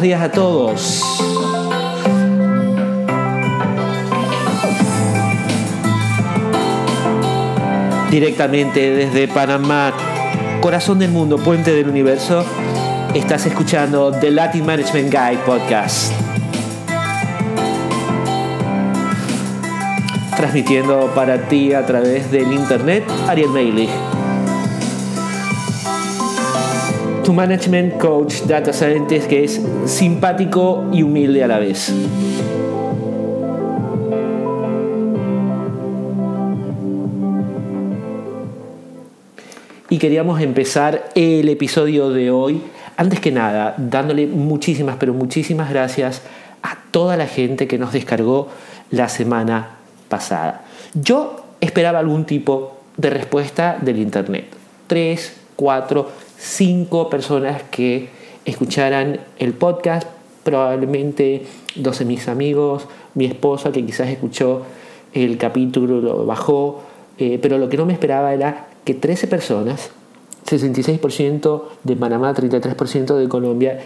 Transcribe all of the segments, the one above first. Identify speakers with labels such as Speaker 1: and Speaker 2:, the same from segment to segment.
Speaker 1: Días a todos. Directamente desde Panamá, corazón del mundo, puente del universo, estás escuchando The Latin Management Guide Podcast. Transmitiendo para ti a través del internet, Ariel Meilich. Tu management coach, data scientist, que es simpático y humilde a la vez. Y queríamos empezar el episodio de hoy, antes que nada, dándole muchísimas, pero muchísimas gracias a toda la gente que nos descargó la semana pasada. Yo esperaba algún tipo de respuesta del Internet. Tres, cuatro, cinco personas que escucharan el podcast, probablemente dos de mis amigos, mi esposa que quizás escuchó el capítulo, lo bajó, eh, pero lo que no me esperaba era que 13 personas, 66% de Panamá, 33% de Colombia,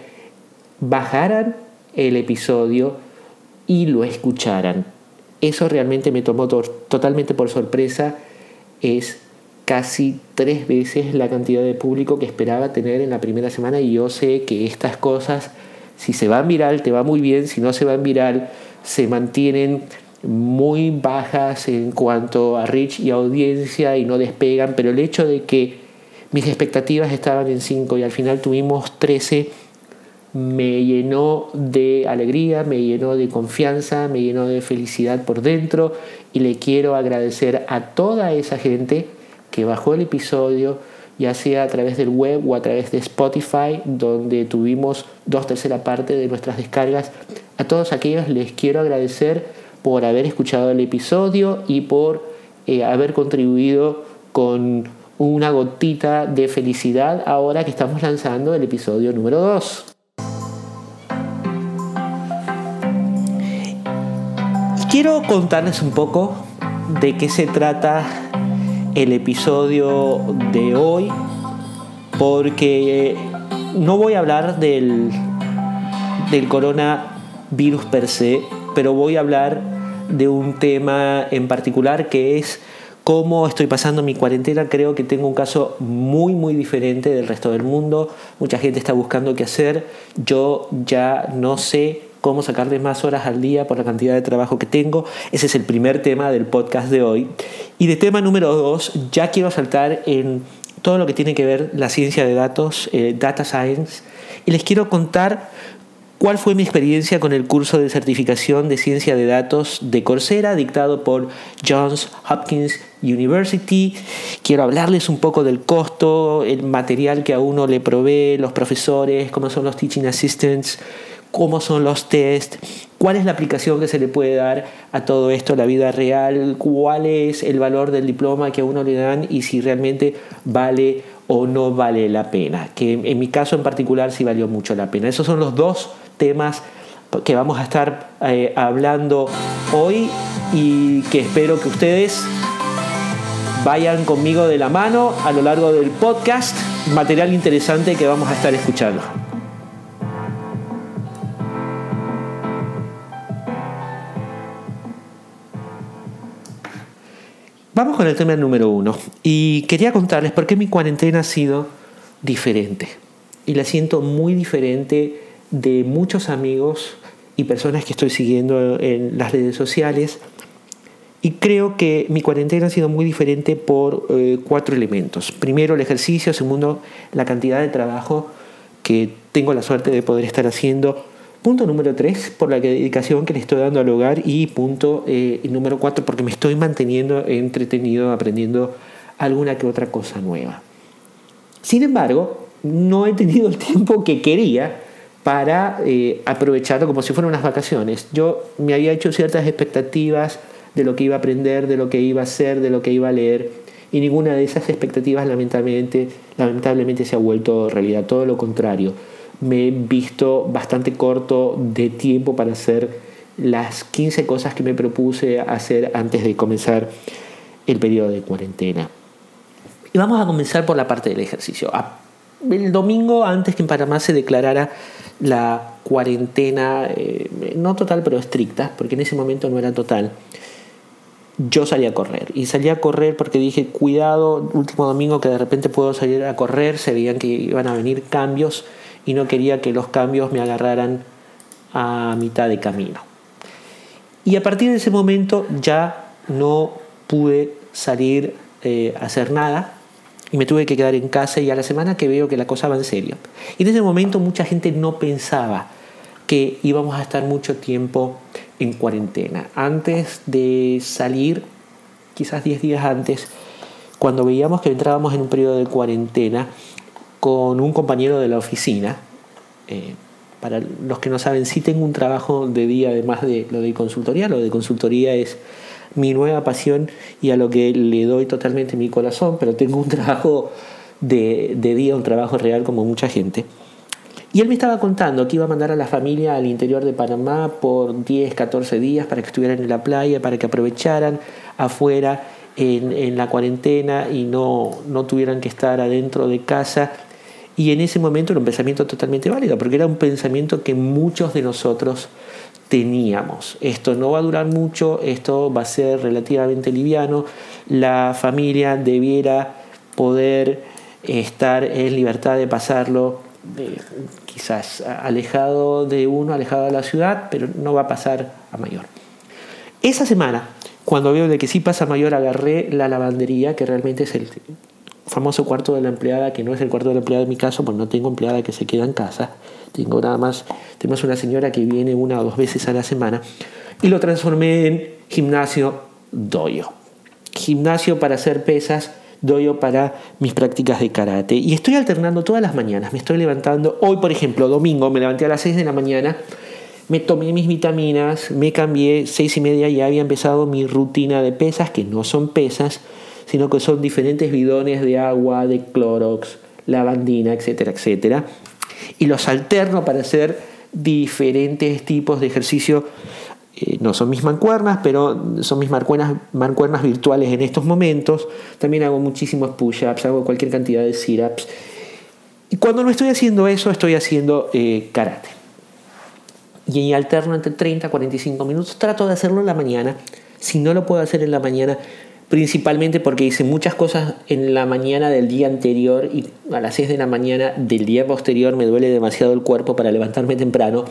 Speaker 1: bajaran el episodio y lo escucharan. Eso realmente me tomó totalmente por sorpresa. Es casi tres veces la cantidad de público que esperaba tener en la primera semana y yo sé que estas cosas, si se van viral, te va muy bien, si no se van viral, se mantienen muy bajas en cuanto a reach y audiencia y no despegan, pero el hecho de que mis expectativas estaban en 5 y al final tuvimos 13 me llenó de alegría, me llenó de confianza, me llenó de felicidad por dentro y le quiero agradecer a toda esa gente que bajó el episodio, ya sea a través del web o a través de Spotify, donde tuvimos dos tercera parte de nuestras descargas. A todos aquellos les quiero agradecer por haber escuchado el episodio y por eh, haber contribuido con una gotita de felicidad ahora que estamos lanzando el episodio número 2. Quiero contarles un poco de qué se trata el episodio de hoy, porque no voy a hablar del, del coronavirus per se, pero voy a hablar de un tema en particular que es cómo estoy pasando mi cuarentena. Creo que tengo un caso muy, muy diferente del resto del mundo. Mucha gente está buscando qué hacer. Yo ya no sé cómo sacarle más horas al día por la cantidad de trabajo que tengo. Ese es el primer tema del podcast de hoy. Y de tema número dos, ya quiero saltar en todo lo que tiene que ver la ciencia de datos, eh, data science, y les quiero contar cuál fue mi experiencia con el curso de certificación de ciencia de datos de Coursera dictado por Johns Hopkins University. Quiero hablarles un poco del costo, el material que a uno le provee, los profesores, cómo son los teaching assistants, cómo son los test, cuál es la aplicación que se le puede dar a todo esto la vida real, cuál es el valor del diploma que a uno le dan y si realmente vale o no vale la pena. Que en mi caso en particular sí valió mucho la pena. Esos son los dos temas que vamos a estar eh, hablando hoy y que espero que ustedes vayan conmigo de la mano a lo largo del podcast, material interesante que vamos a estar escuchando. Vamos con el tema número uno. Y quería contarles por qué mi cuarentena ha sido diferente. Y la siento muy diferente de muchos amigos y personas que estoy siguiendo en las redes sociales. Y creo que mi cuarentena ha sido muy diferente por eh, cuatro elementos. Primero, el ejercicio. Segundo, la cantidad de trabajo que tengo la suerte de poder estar haciendo. Punto número tres, por la dedicación que le estoy dando al hogar. Y punto eh, número cuatro, porque me estoy manteniendo entretenido, aprendiendo alguna que otra cosa nueva. Sin embargo, no he tenido el tiempo que quería para eh, aprovecharlo como si fueran unas vacaciones. Yo me había hecho ciertas expectativas de lo que iba a aprender, de lo que iba a hacer, de lo que iba a leer, y ninguna de esas expectativas lamentablemente, lamentablemente se ha vuelto realidad, todo lo contrario. Me he visto bastante corto de tiempo para hacer las 15 cosas que me propuse hacer antes de comenzar el periodo de cuarentena. Y vamos a comenzar por la parte del ejercicio el domingo antes que en Panamá se declarara la cuarentena, eh, no total pero estricta, porque en ese momento no era total, yo salí a correr. Y salí a correr porque dije, cuidado, último domingo que de repente puedo salir a correr, se veían que iban a venir cambios y no quería que los cambios me agarraran a mitad de camino. Y a partir de ese momento ya no pude salir eh, a hacer nada y me tuve que quedar en casa y a la semana que veo que la cosa va en serio. Y en ese momento mucha gente no pensaba que íbamos a estar mucho tiempo en cuarentena. Antes de salir, quizás 10 días antes, cuando veíamos que entrábamos en un periodo de cuarentena con un compañero de la oficina, eh, para los que no saben, sí tengo un trabajo de día además de lo de consultoría. Lo de consultoría es mi nueva pasión y a lo que le doy totalmente mi corazón, pero tengo un trabajo de, de día, un trabajo real como mucha gente. Y él me estaba contando que iba a mandar a la familia al interior de Panamá por 10, 14 días para que estuvieran en la playa, para que aprovecharan afuera en, en la cuarentena y no, no tuvieran que estar adentro de casa. Y en ese momento era un pensamiento totalmente válido, porque era un pensamiento que muchos de nosotros teníamos. Esto no va a durar mucho, esto va a ser relativamente liviano, la familia debiera poder estar en libertad de pasarlo quizás alejado de uno, alejado de la ciudad, pero no va a pasar a mayor. Esa semana, cuando veo de que sí pasa a mayor, agarré la lavandería, que realmente es el famoso cuarto de la empleada, que no es el cuarto de la empleada en mi caso, porque no tengo empleada que se queda en casa. Tengo nada más, tenemos una señora que viene una o dos veces a la semana, y lo transformé en gimnasio doyo. Gimnasio para hacer pesas doy yo para mis prácticas de karate. Y estoy alternando todas las mañanas. Me estoy levantando. Hoy, por ejemplo, domingo, me levanté a las 6 de la mañana. Me tomé mis vitaminas, me cambié, seis y media ya había empezado mi rutina de pesas, que no son pesas, sino que son diferentes bidones de agua, de clorox, lavandina, etcétera, etcétera. Y los alterno para hacer diferentes tipos de ejercicio eh, no son mis mancuernas, pero son mis mancuernas, mancuernas virtuales en estos momentos. También hago muchísimos push-ups, hago cualquier cantidad de sit-ups. Y cuando no estoy haciendo eso, estoy haciendo eh, karate. Y alterno entre 30 a 45 minutos. Trato de hacerlo en la mañana. Si no lo puedo hacer en la mañana, principalmente porque hice muchas cosas en la mañana del día anterior y a las 6 de la mañana del día posterior me duele demasiado el cuerpo para levantarme temprano,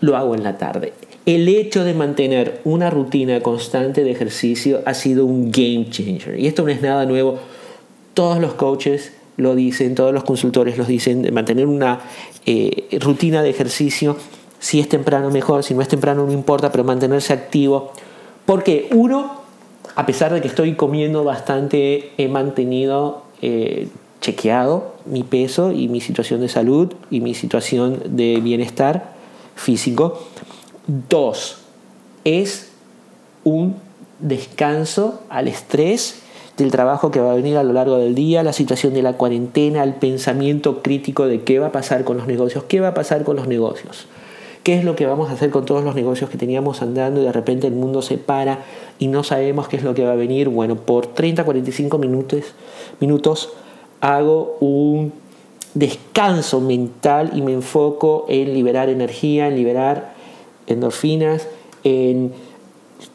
Speaker 1: lo hago en la tarde. El hecho de mantener una rutina constante de ejercicio ha sido un game changer. Y esto no es nada nuevo. Todos los coaches lo dicen, todos los consultores lo dicen, de mantener una eh, rutina de ejercicio. Si es temprano mejor, si no es temprano no importa, pero mantenerse activo. Porque uno, a pesar de que estoy comiendo bastante, he mantenido eh, chequeado mi peso y mi situación de salud y mi situación de bienestar físico. Dos, es un descanso al estrés del trabajo que va a venir a lo largo del día, la situación de la cuarentena, el pensamiento crítico de qué va a pasar con los negocios, qué va a pasar con los negocios, qué es lo que vamos a hacer con todos los negocios que teníamos andando y de repente el mundo se para y no sabemos qué es lo que va a venir. Bueno, por 30, 45 minutos, minutos hago un descanso mental y me enfoco en liberar energía, en liberar endorfinas, en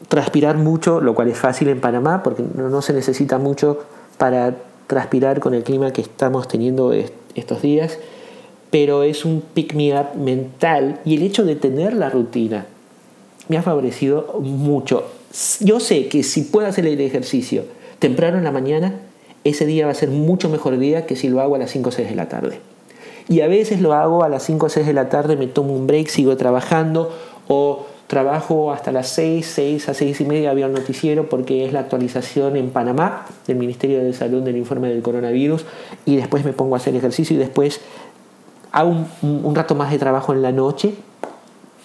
Speaker 1: transpirar mucho, lo cual es fácil en Panamá porque no, se necesita mucho para transpirar con el clima que estamos teniendo estos días, pero es un pick me up mental y el hecho de tener la rutina me ha favorecido mucho. Yo sé que si puedo hacer el ejercicio temprano en la mañana, ese día va a ser mucho mejor día que si lo hago a las 5 o 6 de la tarde. Y a veces lo hago a las 5 o 6 de la tarde, me tomo un break, sigo trabajando o trabajo hasta las 6, 6 a 6 y media había un noticiero porque es la actualización en Panamá del Ministerio de Salud del informe del coronavirus y después me pongo a hacer ejercicio y después hago un, rato más de trabajo en la noche,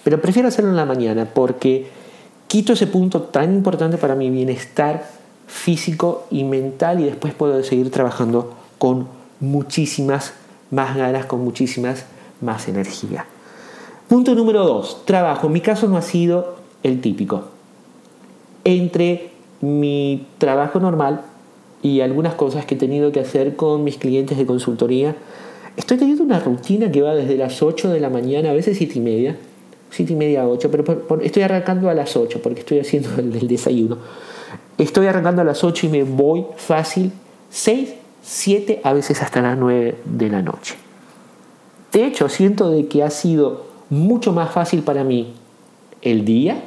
Speaker 1: pero prefiero hacerlo en la mañana porque quito ese punto tan importante para mi bienestar físico y mental y después puedo seguir trabajando con muchísimas más ganas, con muchísimas más energía. Punto número dos, trabajo. Mi caso no ha sido el típico. Entre mi trabajo normal y algunas cosas que he tenido que hacer con mis clientes de consultoría, estoy teniendo una rutina que va desde las 8 de la mañana, a veces 7 y media, 7 y media a 8, pero estoy arrancando a las 8 porque estoy haciendo el, desayuno. Estoy arrancando a las 8 y me voy fácil 6, 7, a veces hasta las 9 de la noche. De hecho, siento de que ha sido mucho más fácil para mí el día,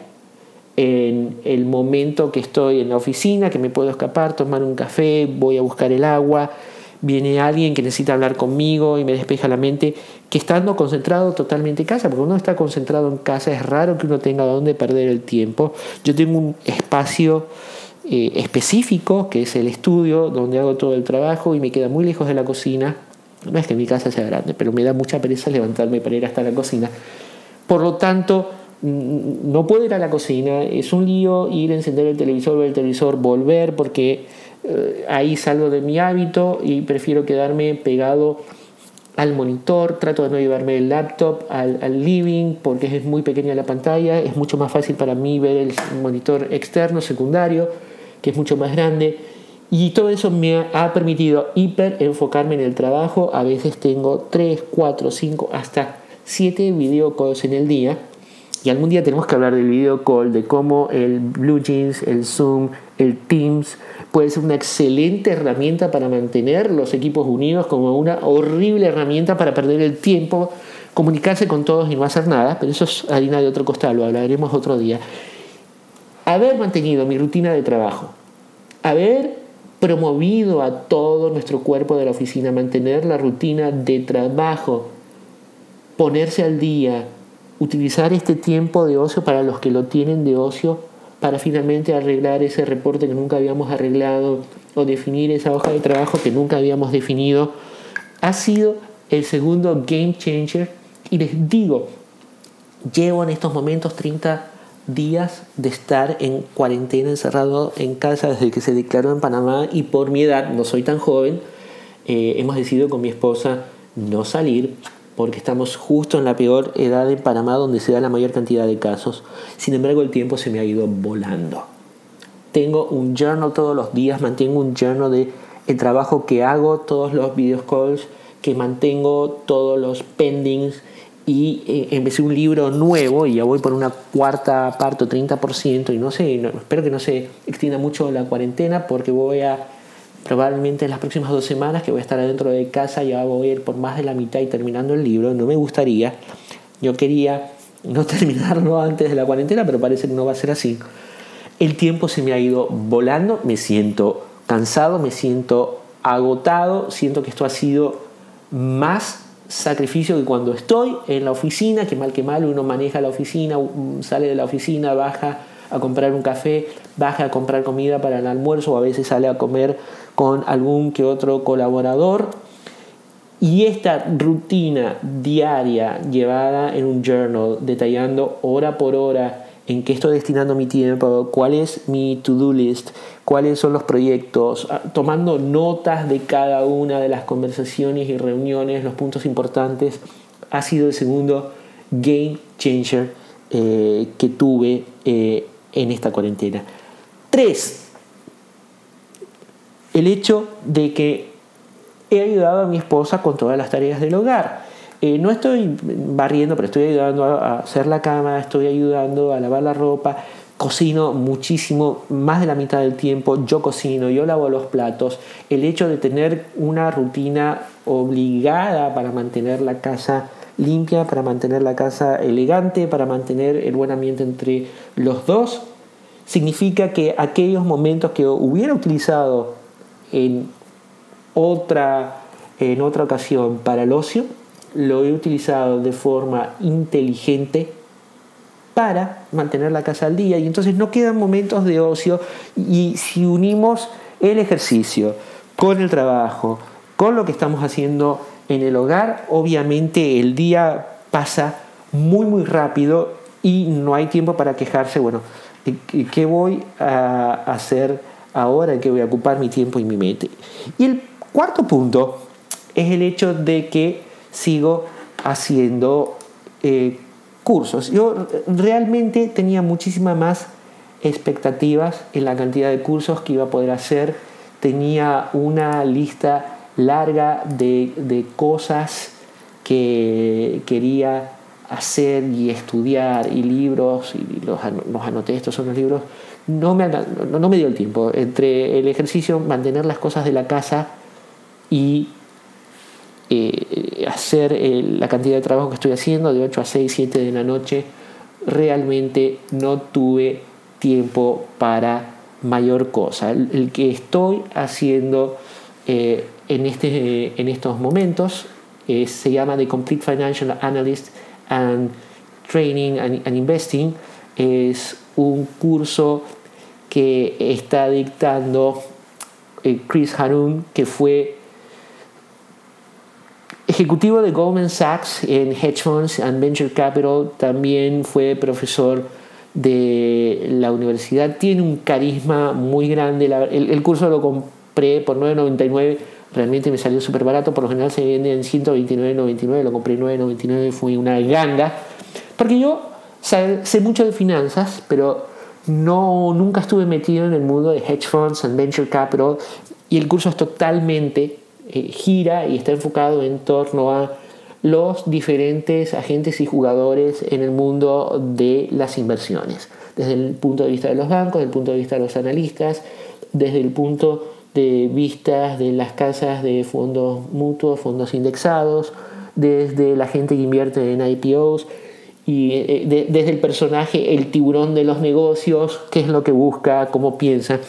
Speaker 1: en el momento que estoy en la oficina, que me puedo escapar, tomar un café, voy a buscar el agua, viene alguien que necesita hablar conmigo y me despeja la mente, que estando concentrado totalmente en casa, porque uno está concentrado en casa, es raro que uno tenga donde perder el tiempo. Yo tengo un espacio eh, específico, que es el estudio, donde hago todo el trabajo y me queda muy lejos de la cocina. No es que mi casa sea grande, pero me da mucha pereza levantarme para ir hasta la cocina. Por lo tanto, no puedo ir a la cocina, es un lío ir a encender el televisor, ver el televisor, volver, porque eh, ahí salgo de mi hábito y prefiero quedarme pegado al monitor, trato de no llevarme el laptop al, al, living porque es muy pequeña la pantalla, es mucho más fácil para mí ver el monitor externo, secundario, que es mucho más grande. Y todo eso me ha permitido hiper enfocarme en el trabajo. A veces tengo 3, 4, 5, hasta 7 video calls en el día. Y algún día tenemos que hablar del video call, de cómo el Blue Jeans, el Zoom, el Teams puede ser una excelente herramienta para mantener los equipos unidos, como una horrible herramienta para perder el tiempo, comunicarse con todos y no hacer nada, pero eso es harina de otro costal, lo hablaremos otro día. Haber mantenido mi rutina de trabajo, haber promovido a todo nuestro cuerpo de la oficina, mantener la rutina de trabajo, ponerse al día, utilizar este tiempo de ocio para los que lo tienen de ocio para finalmente arreglar ese reporte que nunca habíamos arreglado o definir esa hoja de trabajo que nunca habíamos definido, ha sido el segundo game changer. Y les digo, llevo en estos momentos 30 días de estar en cuarentena, encerrado en casa desde que se declaró en Panamá y por mi edad, no soy tan joven, eh, hemos decidido con mi esposa no salir porque estamos justo en la peor edad en Panamá donde se da la mayor cantidad de casos. Sin embargo, el tiempo se me ha ido volando. Tengo un journal todos los días, mantengo un journal de el trabajo que hago, todos los video calls que mantengo, todos los pendings y eh, empecé un libro nuevo y ya voy por una cuarta parte, 30% y no sé, espero que no se extienda mucho la cuarentena porque voy a probablemente en las próximas dos semanas que voy a estar adentro de casa ya voy a ir por más de la mitad y terminando el libro. No me gustaría. Yo quería no terminarlo antes de la cuarentena, pero parece que no va a ser así. El tiempo se me ha ido volando, me siento cansado, me siento agotado, siento que esto ha sido más sacrificio que cuando estoy en la oficina, que mal que mal uno maneja la oficina, sale de la oficina, baja a comprar un café, baja a comprar comida para el almuerzo o a veces sale a comer con algún que otro colaborador. Y esta rutina diaria llevada en un journal, detallando hora por hora en qué estoy destinando mi tiempo, cuál es mi to-do list, cuáles son los proyectos, ah, tomando notas de cada una de las conversaciones y reuniones, los puntos importantes, ha sido el segundo game changer eh, que tuve eh, en esta cuarentena. Tres, el hecho de que he ayudado a mi esposa con todas las tareas del hogar. Eh, no estoy barriendo, pero estoy ayudando a hacer la cama, estoy ayudando a lavar la ropa, cocino muchísimo, más de la mitad del tiempo yo cocino, yo lavo los platos. El hecho de tener una rutina obligada para mantener la casa limpia, para mantener la casa elegante, para mantener el buen ambiente entre los dos, significa que aquellos momentos que hubiera utilizado en otra, en otra ocasión para el ocio, lo he utilizado de forma inteligente para mantener la casa al día. Y entonces no quedan momentos de ocio. Y si unimos el ejercicio con el trabajo, con lo que estamos haciendo en el hogar, obviamente el día pasa muy muy rápido y no hay tiempo para quejarse, bueno, ¿qué voy a hacer ahora en que voy a ocupar mi tiempo y mi mente. Y el cuarto punto es el hecho de que sigo haciendo eh, cursos. Yo realmente tenía muchísimas más expectativas en la cantidad de cursos que iba a poder hacer. Tenía una lista larga de, de cosas que quería hacer y estudiar y libros, y los, los anoté, estos son los libros, no me, no, me dio el tiempo. Entre el ejercicio, mantener las cosas de la casa y eh, hacer eh, la cantidad de trabajo que estoy haciendo de 8 a 6, 7 de la noche, realmente no tuve tiempo para mayor cosa. El, que estoy haciendo eh, en, este, en estos momentos se llama The Complete Financial Analyst and Training and, Investing. Es un curso que está dictando Chris Harun, que fue ejecutivo de Goldman Sachs en Hedge Funds and Venture Capital, también fue profesor de la universidad, tiene un carisma muy grande, el, curso lo compré por 9.99, realmente me salió súper barato, por lo general se vende en 129.99, lo compré en 9.99, fue una ganga, porque yo sé mucho de finanzas, pero no, nunca estuve metido en el mundo de hedge funds and venture capital y el curso es totalmente eh, gira y está enfocado en torno a los diferentes agentes y jugadores en el mundo de las inversiones, desde el punto de vista de los bancos, desde el punto de vista de los analistas, desde el punto de vista de las casas de fondos mutuos, fondos indexados, desde la gente que invierte en IPOs y eh, desde el personaje, el tiburón de los negocios, qué es lo que busca, cómo piensa.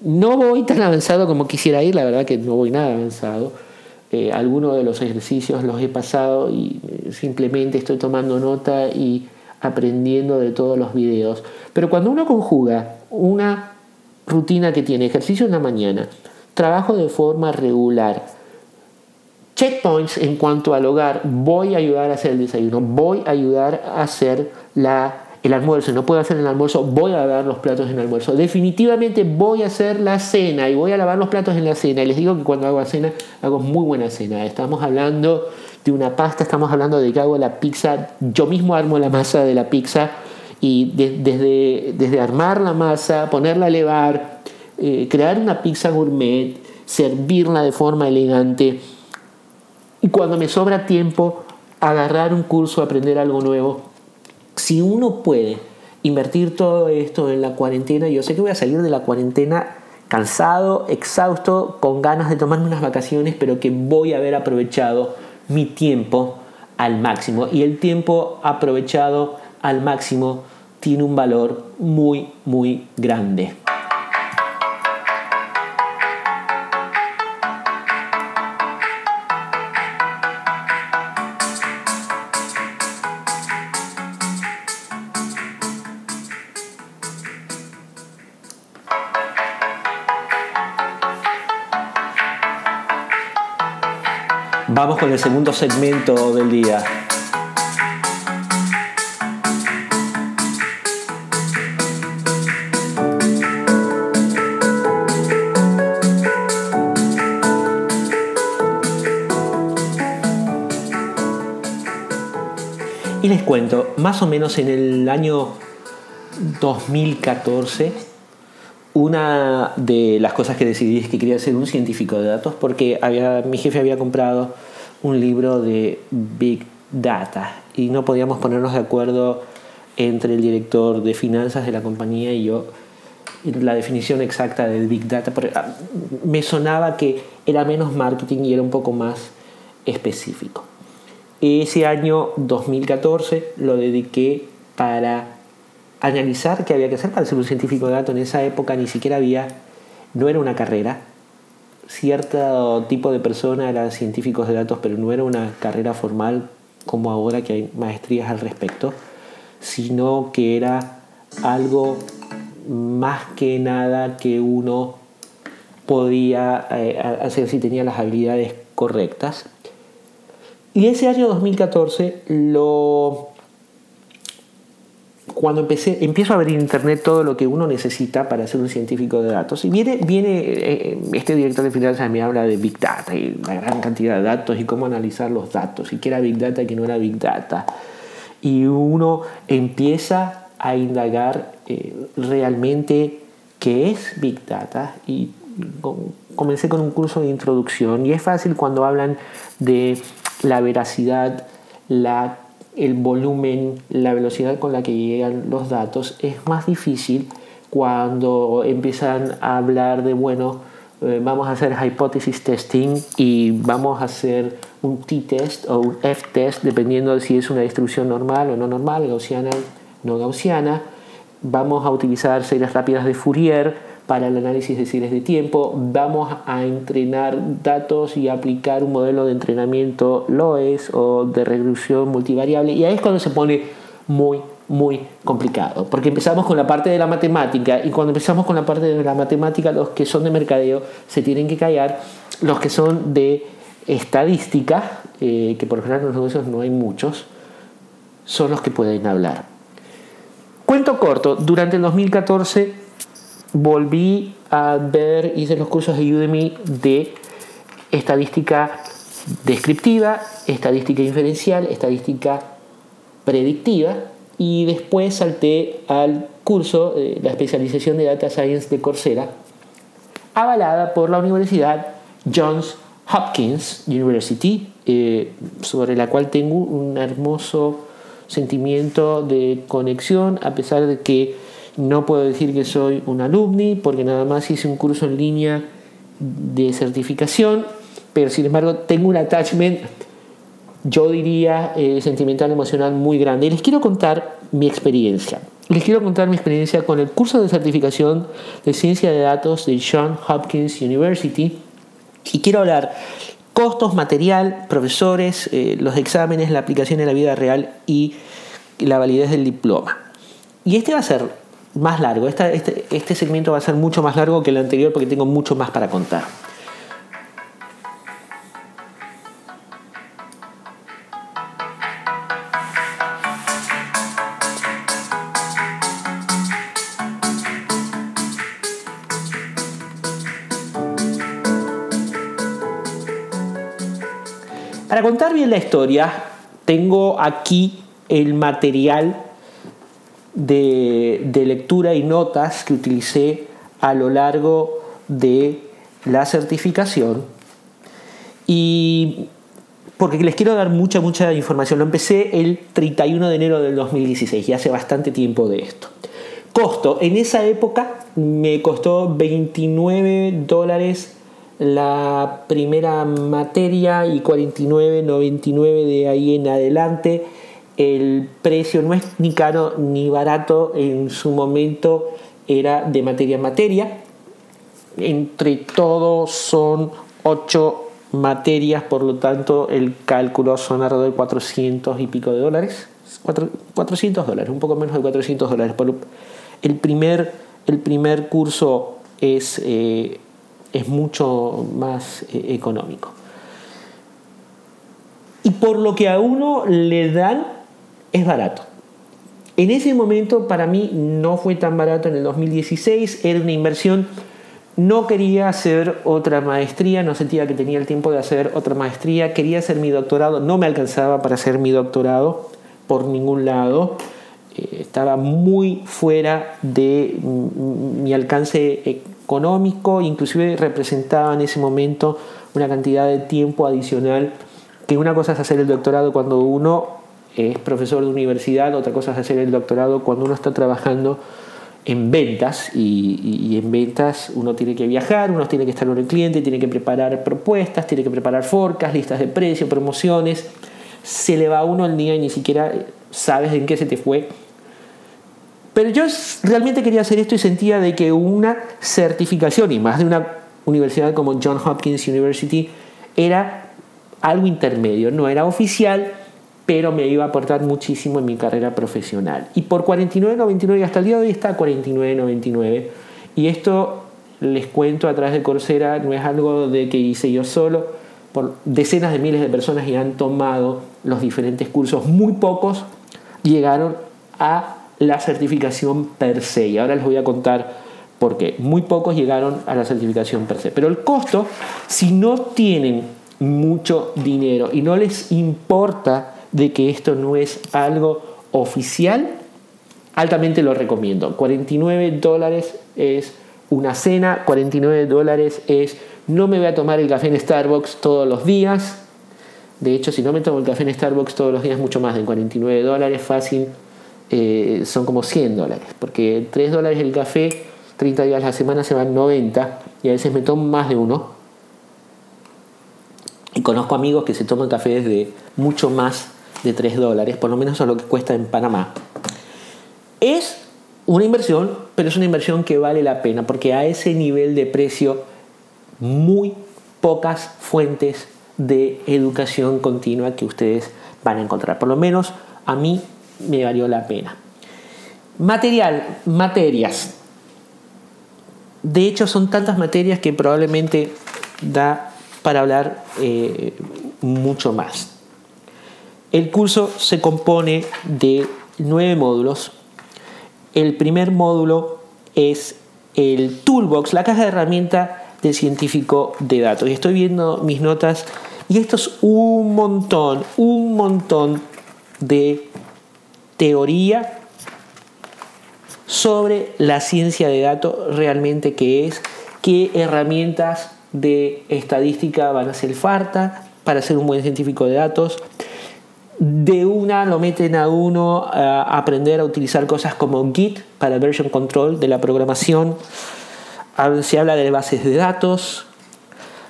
Speaker 1: No voy tan avanzado como quisiera ir, la verdad que no voy nada avanzado. Eh, algunos de los ejercicios los he pasado y eh, simplemente estoy tomando nota y aprendiendo de todos los videos. Pero cuando uno conjuga una rutina que tiene ejercicio en la mañana, trabajo de forma regular, checkpoints en cuanto al hogar, voy a ayudar a hacer el desayuno, voy a ayudar a hacer la el almuerzo, no puedo hacer el almuerzo, voy a lavar los platos en el almuerzo. Definitivamente voy a hacer la cena y voy a lavar los platos en la cena. Y les digo que cuando hago cena, hago muy buena cena. Estamos hablando de una pasta, estamos hablando de que hago la pizza, yo mismo armo la masa de la pizza y desde, desde armar la masa, ponerla a elevar, eh, crear una pizza gourmet, servirla de forma elegante y cuando me sobra tiempo, agarrar un curso, aprender algo nuevo si uno puede invertir todo esto en la cuarentena, yo sé que voy a salir de la cuarentena cansado, exhausto, con ganas de tomarme unas vacaciones, pero que voy a haber aprovechado mi tiempo al máximo. Y el tiempo aprovechado al máximo tiene un valor muy, muy grande. Vamos con el segundo segmento del día. Y les cuento, más o menos en el año 2014, una de las cosas que decidí es que quería ser un científico de datos porque mi jefe había comprado un libro de Big Data y no podíamos ponernos de acuerdo entre el director de finanzas de la compañía y yo la definición exacta del Big Data. Ah, me sonaba que era menos marketing y era un poco más específico. Ese año 2014 lo dediqué para analizar qué había que hacer para ser un científico de datos. En esa época ni siquiera había, no era una carrera, cierto tipo de persona eran científicos de datos, pero no era una carrera formal como ahora que hay maestrías al respecto, sino que era algo más que nada que uno podía eh, hacer si tenía las habilidades correctas. Y ese año 2014 lo cuando empecé, empiezo a ver en internet todo lo que uno necesita para ser un científico de datos. Y viene, viene eh, este director de finanzas me habla de Big Data y la gran cantidad de datos y cómo analizar los datos y qué era Big Data y qué no era Big Data. Y uno empieza a indagar eh, realmente qué es Big Data y comencé con un curso de introducción y es fácil cuando hablan de la veracidad, la, el volumen, la velocidad con la que llegan los datos. Es más difícil cuando empiezan a hablar de, bueno, eh, vamos a hacer hypothesis testing y vamos a hacer un t-test o un f-test dependiendo de si es una distribución normal o no normal, gaussiana, no gaussiana. Vamos a utilizar series rápidas de Fourier para el análisis de series de tiempo. Vamos a entrenar datos y aplicar un modelo de entrenamiento LOES o de regresión multivariable. Y ahí es cuando se pone muy muy complicado, porque empezamos con la parte de la matemática y cuando empezamos con la parte de la matemática los que son de mercadeo se tienen que callar, los que son de estadística, eh, que por ejemplo en los negocios no hay muchos, son los que pueden hablar. Cuento corto, durante el 2014 volví a ver, hice los cursos de Udemy de estadística descriptiva, estadística inferencial, estadística predictiva y después salté al curso de la especialización de Data Science de Coursera, avalada por la Universidad Johns Hopkins University, eh, sobre la cual tengo un hermoso sentimiento de conexión, a pesar de que no puedo decir que soy un alumni, porque nada más hice un curso en línea de certificación, pero sin embargo tengo un attachment yo diría, eh, sentimental, emocional muy grande. Y les quiero contar mi experiencia. Les quiero contar mi experiencia con el curso de certificación de ciencia de datos de Johns Hopkins University. Y quiero hablar costos, material, profesores, eh, los exámenes, la aplicación en la vida real y la validez del diploma. Y este va a ser más largo, este, este segmento va a ser mucho más largo que el anterior porque tengo mucho más para contar. Para contar bien la historia, tengo aquí el material de, lectura y notas que utilicé a lo largo de la certificación. Y porque les quiero dar mucha, mucha información. Lo empecé el 31 de enero del 2016 y hace bastante tiempo de esto. Costo, en esa época me costó 29 dólares la primera materia y 49.99 de ahí en adelante. El precio no es ni caro ni barato, en su momento era de materia en materia. Entre todos son 8 materias, por lo tanto el cálculo son alrededor de 400 y pico de dólares. 400 dólares, un poco menos de 400 dólares. El primer, el primer curso es eh, es mucho más eh, económico. Y por lo que a uno le dan, es barato. En ese momento para mí no fue tan barato en el 2016, era una inversión, no quería hacer otra maestría, no sentía que tenía el tiempo de hacer otra maestría, quería hacer mi doctorado, no me alcanzaba para hacer mi doctorado por ningún lado, eh, estaba muy fuera de mi alcance económico, inclusive representaba en ese momento una cantidad de tiempo adicional, que una cosa es hacer el doctorado cuando uno es profesor de universidad, otra cosa es hacer el doctorado cuando uno está trabajando en ventas y, en ventas uno tiene que viajar, uno tiene que estar con el cliente, tiene que preparar propuestas, tiene que preparar forecast, listas de precio, promociones, se le va uno el día y ni siquiera sabes en qué se te fue. Pero yo realmente quería hacer esto y sentía de que una certificación, y más de una universidad como John Hopkins University, era algo intermedio, no era oficial, pero me iba a aportar muchísimo en mi carrera profesional. Y por 49.99 hasta el día de hoy está 49.99. Y esto les cuento a través de Coursera, no es algo de que hice yo solo, por decenas de miles de personas ya han tomado los diferentes cursos, muy pocos llegaron a la certificación per se. Y ahora les voy a contar por qué. Muy pocos llegaron a la certificación per se. Pero el costo, si no tienen mucho dinero y no les importa de que esto no es algo oficial, altamente lo recomiendo. 49 dólares es una cena, 49 dólares es No me voy a tomar el café en Starbucks todos los días. De hecho, si no me tomo el café en Starbucks todos los días, mucho más de 49 dólares fácil. Eh, son como 100 dólares. Porque 3 dólares el café, 30 días a la semana se van 90. Y a veces me tomo más de uno. Y conozco amigos que se toman café de mucho más de 3 dólares. Por lo menos eso es lo que cuesta en Panamá. Es una inversión, pero es una inversión que vale la pena. Porque a ese nivel de precio, muy pocas fuentes de educación continua que ustedes van a encontrar. Por lo menos a mí me valió la pena. Material, materias. De hecho, son tantas materias que probablemente da para hablar eh, mucho más. El curso se compone de nueve módulos. El primer módulo es el Toolbox, la caja de herramientas del científico de datos. Y estoy viendo mis notas y esto es un montón, un montón de teoría sobre la ciencia de datos realmente que es, qué herramientas de estadística van a ser falta para ser un buen científico de datos. De una lo meten a uno a aprender a utilizar cosas como Git para version control de la programación. Se habla de bases de datos,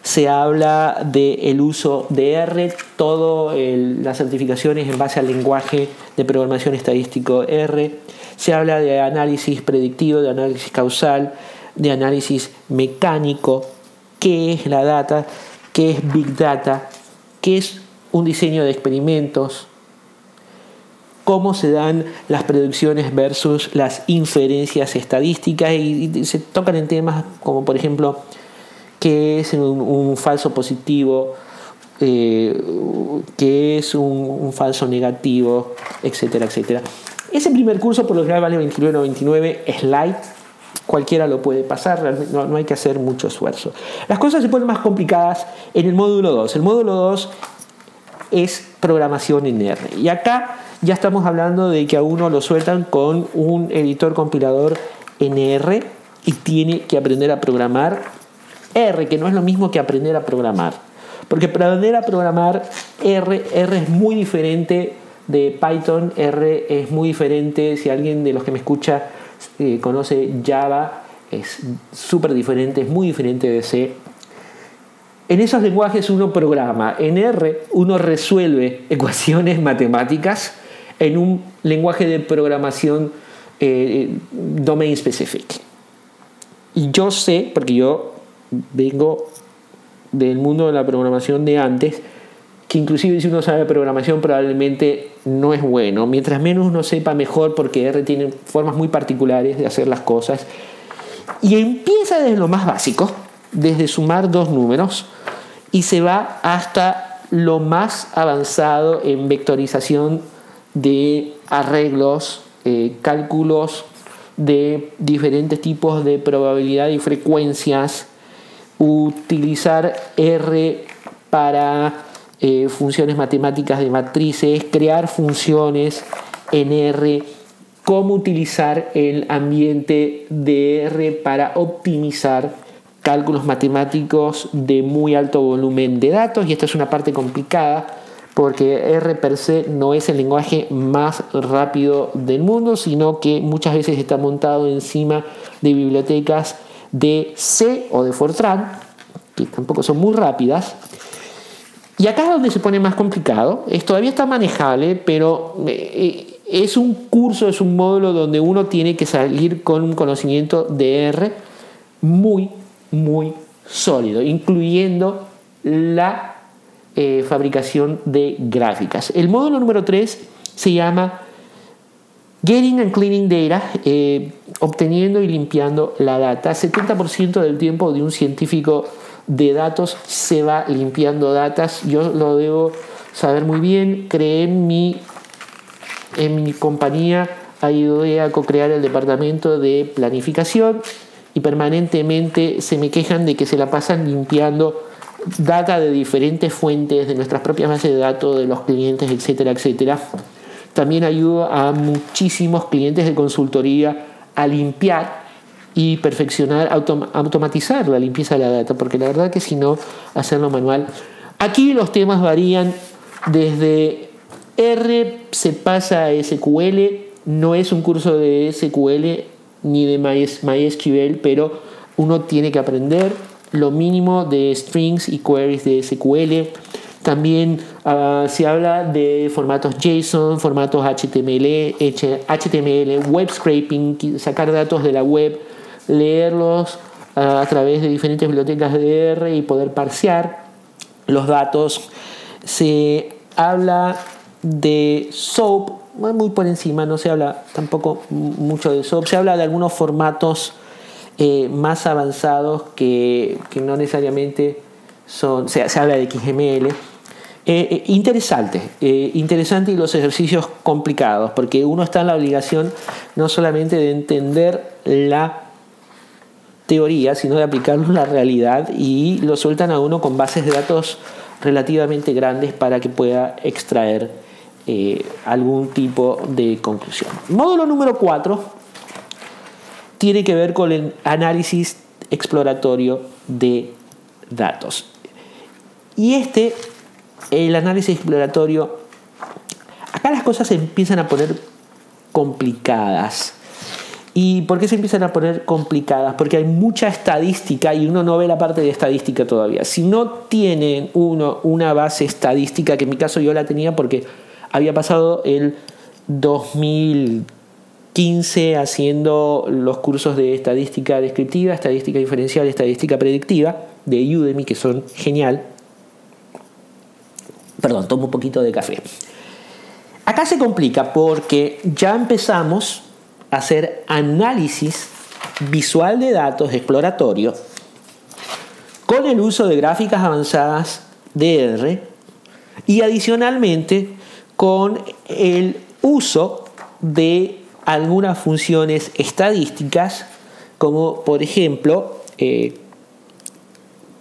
Speaker 1: se habla del uso de R, todas las certificaciones en base al lenguaje de programación estadístico R, se habla de análisis predictivo, de análisis causal, de análisis mecánico, qué es la data, qué es Big Data, qué es un diseño de experimentos, cómo se dan las predicciones versus las inferencias estadísticas y se tocan en temas como por ejemplo qué es un, falso positivo, eh, qué es un, falso negativo, etcétera, etcétera. Ese primer curso por lo general vale 29.99, es light, cualquiera lo puede pasar, no, no, hay que hacer mucho esfuerzo. Las cosas se ponen más complicadas en el módulo 2. El módulo 2 es programación en R. Y acá ya estamos hablando de que a uno lo sueltan con un editor compilador en R y tiene que aprender a programar R, que no es lo mismo que aprender a programar. Porque aprender a programar R, R es muy diferente de Python, R es muy diferente, si alguien de los que me escucha eh, conoce Java, es súper diferente, es muy diferente de C. En esos lenguajes uno programa, en R uno resuelve ecuaciones matemáticas en un lenguaje de programación eh, domain specific. Y yo sé, porque yo vengo del mundo de la programación de antes, que inclusive si uno sabe programación probablemente no es bueno. Mientras menos uno sepa mejor porque R tiene formas muy particulares de hacer las cosas. Y empieza desde lo más básico, desde sumar dos números, y se va hasta lo más avanzado en vectorización de arreglos, eh, cálculos de diferentes tipos de probabilidad y frecuencias, utilizar R para eh, funciones matemáticas de matrices, crear funciones en R, cómo utilizar el ambiente de R para optimizar cálculos matemáticos de muy alto volumen de datos y esta es una parte complicada porque R per se no es el lenguaje más rápido del mundo, sino que muchas veces está montado encima de bibliotecas de C o de Fortran, que tampoco son muy rápidas. Y acá es donde se pone más complicado. Es, todavía está manejable, pero eh, es un curso, es un módulo donde uno tiene que salir con un conocimiento de R muy, muy sólido, incluyendo la eh, fabricación de gráficas. El módulo número 3 se llama Getting and Cleaning Data, eh, obteniendo y limpiando la data. 70% del tiempo de un científico de datos se va limpiando datas. Yo lo debo saber muy bien. Creé en mi, en mi compañía, ayudé a co-crear el departamento de planificación y permanentemente se me quejan de que se la pasan limpiando data de diferentes fuentes, de nuestras propias bases de datos, de los clientes, etcétera, etcétera. También ayudo a muchísimos clientes de consultoría a limpiar y perfeccionar, automatizar la limpieza de la data, porque la verdad que si no, hacerlo manual. Aquí los temas varían desde R se pasa a SQL, no es un curso de SQL ni de MySQL, pero uno tiene que aprender lo mínimo de strings y queries de SQL. También ah, se habla de formatos JSON, formatos HTML, HTML, web scraping, sacar datos de la web, leerlos ah, a través de diferentes bibliotecas de R y poder parsear los datos. Se habla de SOAP, muy por encima, no se habla tampoco mucho de SOAP, se habla de algunos formatos eh, más avanzados que, no necesariamente son, se, se habla de XML. Eh, eh, interesante, interesante y los ejercicios complicados, porque uno está en la obligación no solamente de entender la teoría, sino de aplicarlo en la realidad y lo sueltan a uno con bases de datos relativamente grandes para que pueda extraer algún tipo de conclusión. Módulo número 4 tiene que ver con el análisis exploratorio de datos. Y este, el análisis exploratorio, acá las cosas se empiezan a poner complicadas. ¿Y por qué se empiezan a poner complicadas? Porque hay mucha estadística y uno no ve la parte de estadística todavía. Si no tienen uno una base estadística, que en mi caso yo la tenía porque había pasado el 2000 15 haciendo los cursos de estadística descriptiva, estadística diferencial, estadística predictiva de Udemy, que son genial. Perdón, tomo un poquito de café. Acá se complica porque ya empezamos a hacer análisis visual de datos exploratorio con el uso de gráficas avanzadas de R y adicionalmente con el uso de algunas funciones estadísticas, como por ejemplo eh,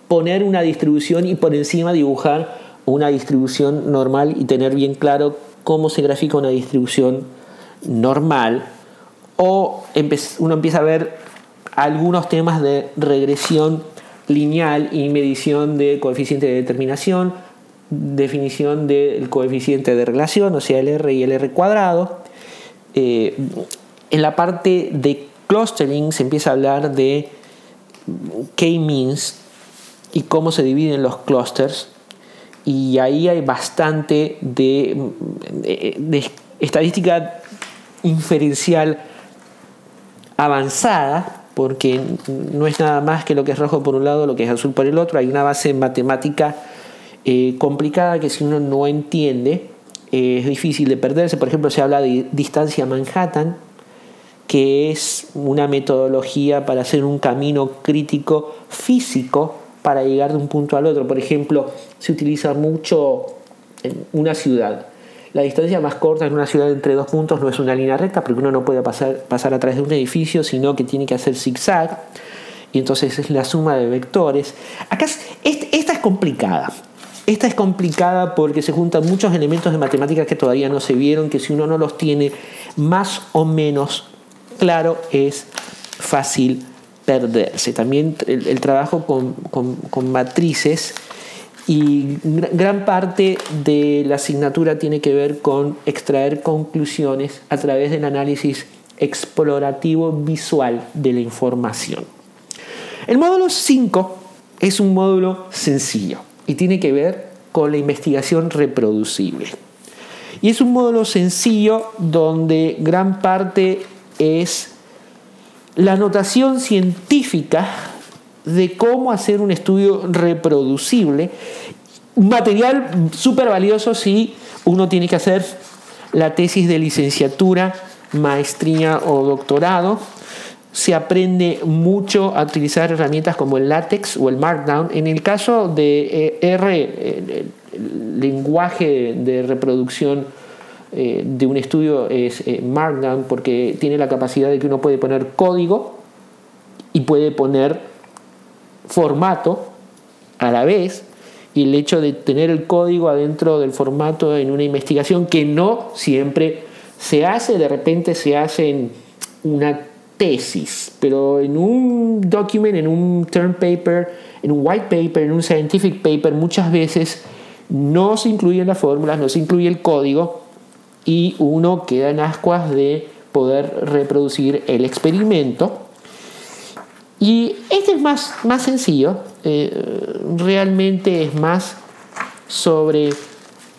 Speaker 1: poner una distribución y por encima dibujar una distribución normal y tener bien claro cómo se grafica una distribución normal. O uno empieza a ver algunos temas de regresión lineal y medición de coeficiente de determinación, definición del coeficiente de relación, o sea, el R y el R cuadrado, eh, en la parte de clustering se empieza a hablar de K-means y cómo se dividen los clusters. Y ahí hay bastante de, estadística inferencial avanzada, porque no es nada más que lo que es rojo por un lado, lo que es azul por el otro. Hay una base matemática eh, complicada que si uno no entiende, es difícil de perderse. Por ejemplo, se habla de distancia Manhattan, que es una metodología para hacer un camino crítico físico para llegar de un punto al otro. Por ejemplo, se utiliza mucho en una ciudad. La distancia más corta en una ciudad entre dos puntos no es una línea recta porque uno no puede pasar, pasar a través de un edificio, sino que tiene que hacer zigzag. Y entonces es la suma de vectores. Acá esta es complicada. Esta es complicada porque se juntan muchos elementos de matemáticas que todavía no se vieron, que si uno no los tiene más o menos claro es fácil perderse. También el, trabajo con, matrices y gran parte de la asignatura tiene que ver con extraer conclusiones a través del análisis explorativo visual de la información. El módulo 5 es un módulo sencillo y tiene que ver con la investigación reproducible. Y es un módulo sencillo donde gran parte es la notación científica de cómo hacer un estudio reproducible. Material súper valioso si uno tiene que hacer la tesis de licenciatura, maestría o doctorado se aprende mucho a utilizar herramientas como el látex o el markdown. En el caso de eh, R, el lenguaje de reproducción eh, de un estudio es eh, markdown porque tiene la capacidad de que uno puede poner código y puede poner formato a la vez y el hecho de tener el código adentro del formato en una investigación que no siempre se hace, de repente se hace en una tesis, pero en un document, en un term paper, en un white paper, en un scientific paper, muchas veces no se incluyen las fórmulas, no se incluye el código y uno queda en ascuas de poder reproducir el experimento. Y este es más, más sencillo, eh, realmente es más sobre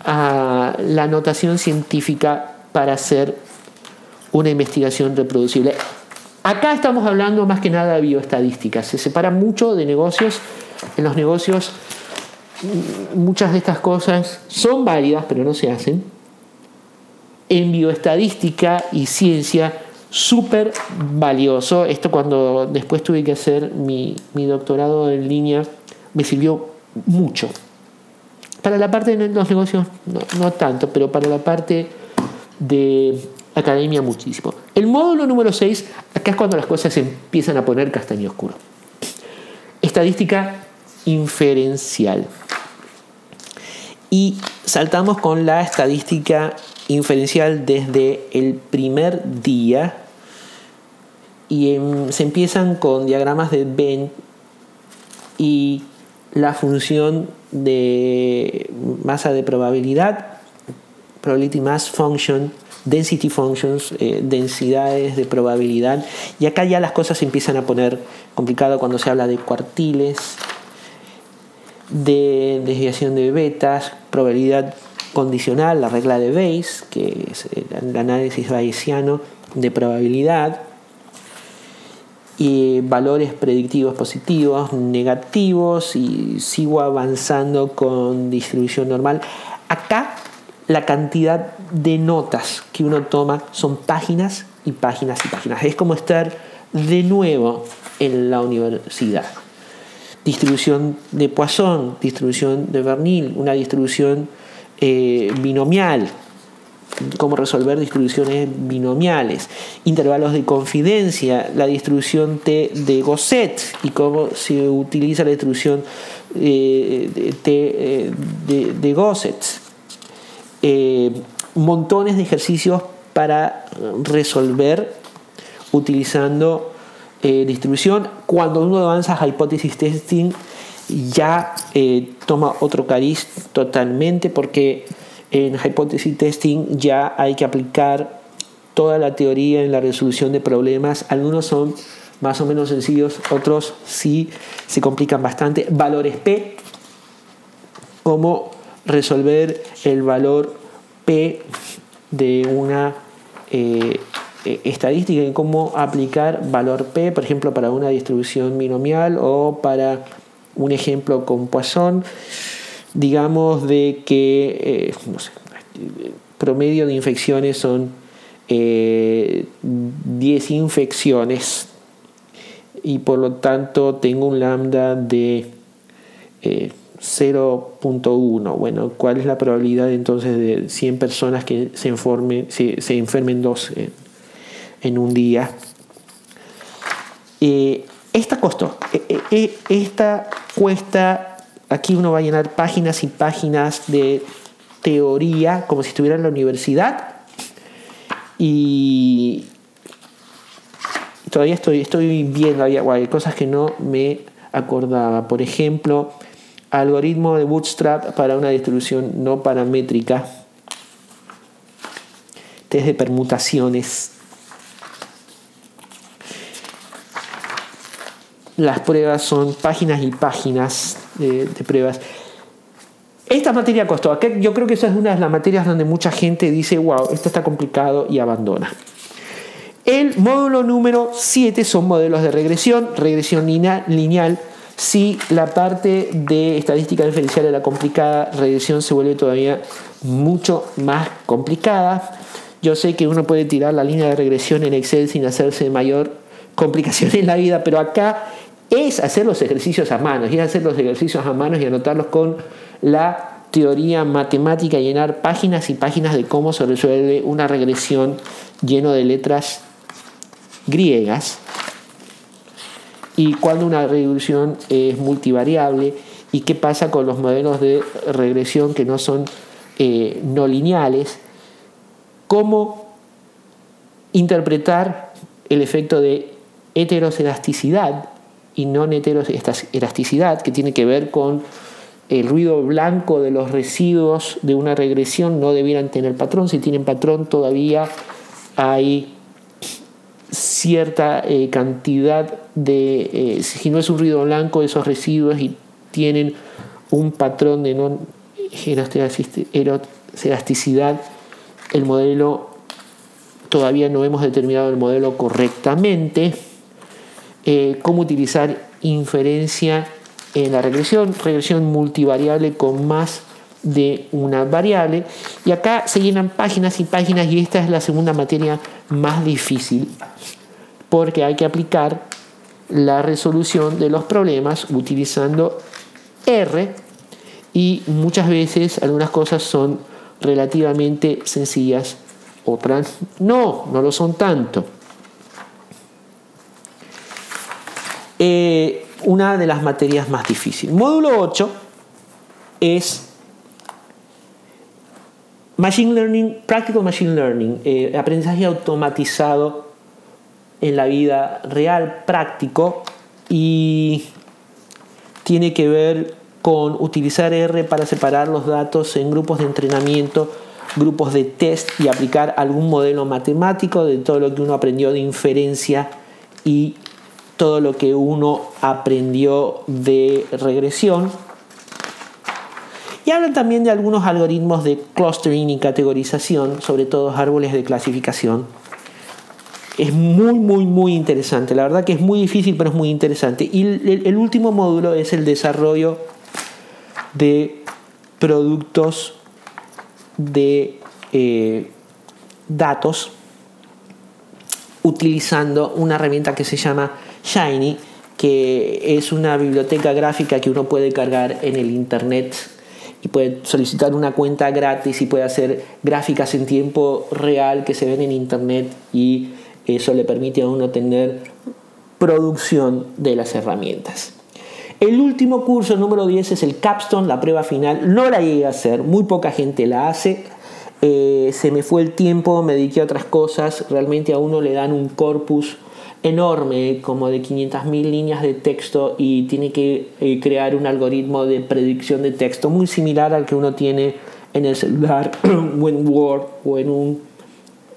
Speaker 1: ah, la notación científica para hacer una investigación reproducible. Acá estamos hablando más que nada de bioestadística. Se separa mucho de negocios. En los negocios muchas de estas cosas son válidas, pero no se hacen. En bioestadística y ciencia, súper valioso. Esto cuando después tuve que hacer mi, doctorado en línea, me sirvió mucho. Para la parte de los negocios, no, tanto, pero para la parte de academia muchísimo. El módulo número 6, acá es cuando las cosas se empiezan a poner castaño oscuro. Estadística inferencial. Y saltamos con la estadística inferencial desde el primer día y se empiezan con diagramas de Venn y la función de masa de probabilidad, probability mass function, density functions, eh, densidades de probabilidad. Y acá ya las cosas se empiezan a poner complicado cuando se habla de cuartiles, de desviación de betas, probabilidad condicional, la regla de Bayes, que es el análisis bayesiano de probabilidad, y valores predictivos positivos, negativos, y sigo avanzando con distribución normal. Acá la cantidad de notas que uno toma son páginas y páginas y páginas. Es como estar de nuevo en la universidad. Distribución de Poisson, distribución de Bernil, una distribución eh, binomial, cómo resolver distribuciones binomiales, intervalos de confidencia, la distribución T de Gosset y cómo se utiliza la distribución eh, T eh, de Gosset eh, montones de ejercicios para resolver utilizando eh, distribución. Cuando uno avanza a hipótesis testing, ya eh, toma otro cariz totalmente porque en hipótesis testing ya hay que aplicar toda la teoría en la resolución de problemas. Algunos son más o menos sencillos, otros sí se complican bastante. Valores P, como resolver el valor P de una eh, e, estadística y cómo aplicar valor P, por ejemplo, para una distribución binomial o para un ejemplo con Poisson, digamos de que eh, no sé, promedio de infecciones son 10 eh, infecciones y por lo tanto tengo un lambda de 0.1. Bueno, ¿cuál es la probabilidad entonces de 100 personas que se, informe, se, se enfermen dos en, un día? Eh, esta costó. Eh, eh, esta cuesta, aquí uno va a llenar páginas y páginas de teoría como si estuviera en la universidad. Y todavía estoy, estoy viendo, hay cosas que no me acordaba. Por ejemplo, algoritmo de Bootstrap para una distribución no paramétrica, test de permutaciones. Las pruebas son páginas y páginas de, pruebas. Esta materia costó. Yo creo que esa es una de las materias donde mucha gente dice, wow, esto está complicado y abandona. El módulo número 7 son modelos de regresión, regresión lineal si la parte de estadística diferencial era complicada, regresión se vuelve todavía mucho más complicada. Yo sé que uno puede tirar la línea de regresión en Excel sin hacerse mayor complicación en la vida, pero acá es hacer los ejercicios a mano, es hacer los ejercicios a mano y anotarlos con la teoría matemática, llenar páginas y páginas de cómo se resuelve una regresión lleno de letras griegas y cuando una regresión es multivariable y qué pasa con los modelos de regresión que no son eh, no lineales, cómo interpretar el efecto de heteroselasticidad y no heteroelasticidad, que tiene que ver con el ruido blanco de los residuos de una regresión no debieran tener patrón. Si tienen patrón todavía hay cierta eh, cantidad de, eh, si no es un ruido blanco, esos residuos y tienen un patrón de no elasticidad, el modelo todavía no hemos determinado el modelo correctamente. Eh, cómo utilizar inferencia en la regresión, regresión multivariable con más de una variable. Y acá se llenan páginas y páginas y esta es la segunda materia más difícil porque hay que aplicar la resolución de los problemas utilizando R y muchas veces algunas cosas son relativamente sencillas, otras no, no lo son tanto. Eh, una de las materias más difíciles. Módulo 8 es Machine Learning, Practical Machine Learning, eh, aprendizaje automatizado en la vida real, práctico, y tiene que ver con utilizar R para separar los datos en grupos de entrenamiento, grupos de test y aplicar algún modelo matemático de todo lo que uno aprendió de inferencia y todo lo que uno aprendió de regresión. Y hablan también de algunos algoritmos de clustering y categorización, sobre todo árboles de clasificación. Es muy, muy, muy interesante. La verdad que es muy difícil, pero es muy interesante. Y el, último módulo es el desarrollo de productos de eh, datos utilizando una herramienta que se llama Shiny, que es una biblioteca gráfica que uno puede cargar en el Internet y puede solicitar una cuenta gratis y puede hacer gráficas en tiempo real que se ven en Internet y eso le permite a uno tener producción de las herramientas. El último curso, número 10, es el Capstone, la prueba final. No la llegué a hacer, muy poca gente la hace. Eh, se me fue el tiempo, me dediqué a otras cosas. Realmente a uno le dan un corpus enorme, como de 500.000 líneas de texto y tiene que eh, crear un algoritmo de predicción de texto muy similar al que uno tiene en el celular o en Word o en un,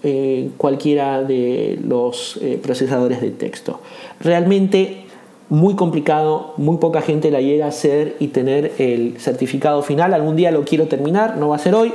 Speaker 1: eh, cualquiera de los eh, procesadores de texto. Realmente muy complicado, muy poca gente la llega a hacer y tener el certificado final. Algún día lo quiero terminar, no va a ser hoy,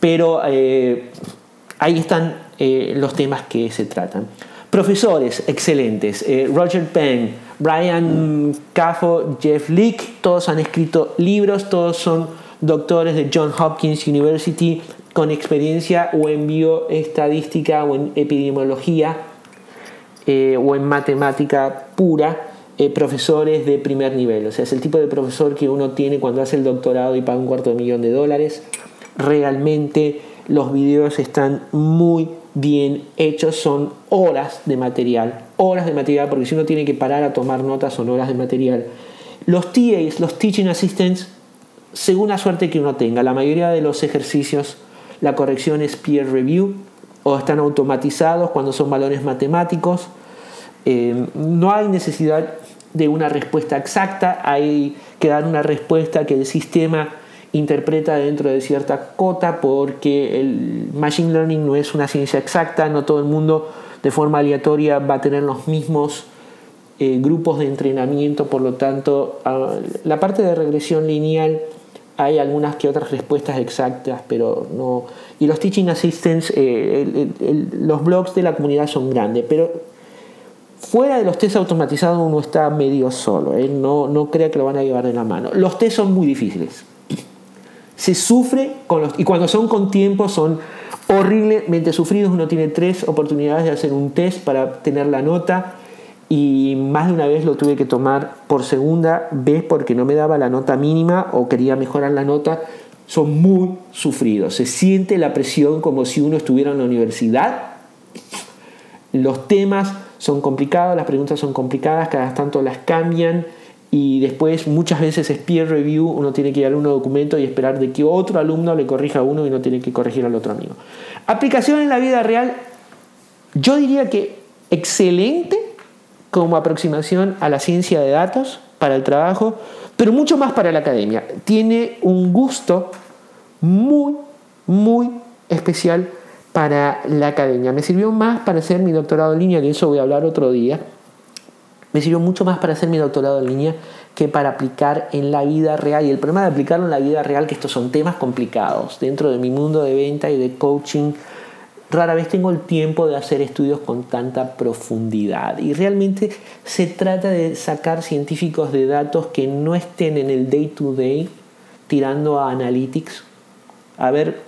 Speaker 1: pero ahí están los temas que se tratan. Profesores excelentes, eh, Roger Penn, Brian Caffo, Jeff Leake, todos han escrito libros, todos son doctores de John Hopkins University con experiencia o en bioestadística o en epidemiología eh, o en matemática pura, eh, profesores de primer nivel. O sea, es el tipo de profesor que uno tiene cuando hace el doctorado y paga un cuarto de millón de dólares. Realmente los videos están muy bien hechos son horas de material, horas de material, porque si uno tiene que parar a tomar notas son horas de material. Los TAs, los Teaching Assistants, según la suerte que uno tenga, la mayoría de los ejercicios, la corrección es peer review o están automatizados cuando son valores matemáticos. Eh, no hay necesidad de una respuesta exacta, hay que dar una respuesta que el sistema interpreta dentro de cierta cota porque el machine learning no es una ciencia exacta, no todo el mundo de forma aleatoria va a tener los mismos eh, grupos de entrenamiento, por lo tanto, la parte de regresión lineal hay algunas que otras respuestas exactas, pero no. Y los teaching assistants, eh, los blogs de la comunidad son grandes, pero fuera de los test automatizados uno está medio solo, ¿eh? no, no crea que lo van a llevar de la mano. Los test son muy difíciles se sufre con los, y cuando son con tiempo son horriblemente sufridos. Uno tiene tres oportunidades de hacer un test para tener la nota y más de una vez lo tuve que tomar por segunda vez porque no me daba la nota mínima o quería mejorar la nota. Son muy sufridos. Se siente la presión como si uno estuviera en la universidad. Los temas son complicados, las preguntas son complicadas, cada tanto las cambian y después muchas veces es peer review, uno tiene que ir a un documento y esperar de que otro alumno le corrija a uno y no tiene que corregir al otro amigo. Aplicación en la vida real, yo diría que excelente como aproximación a la ciencia de datos para el trabajo, pero mucho más para la academia. Tiene un gusto muy, muy especial para la academia. Me sirvió más para hacer mi doctorado en línea, de eso voy a hablar otro día. Me sirvió mucho más para hacer mi doctorado en línea que para aplicar en la vida real. Y el problema de aplicarlo en la vida real, que estos son temas complicados. Dentro de mi mundo de venta y de coaching, rara vez tengo el tiempo de hacer estudios con tanta profundidad. Y realmente se trata de sacar científicos de datos que no estén en el day to day tirando a analytics, a ver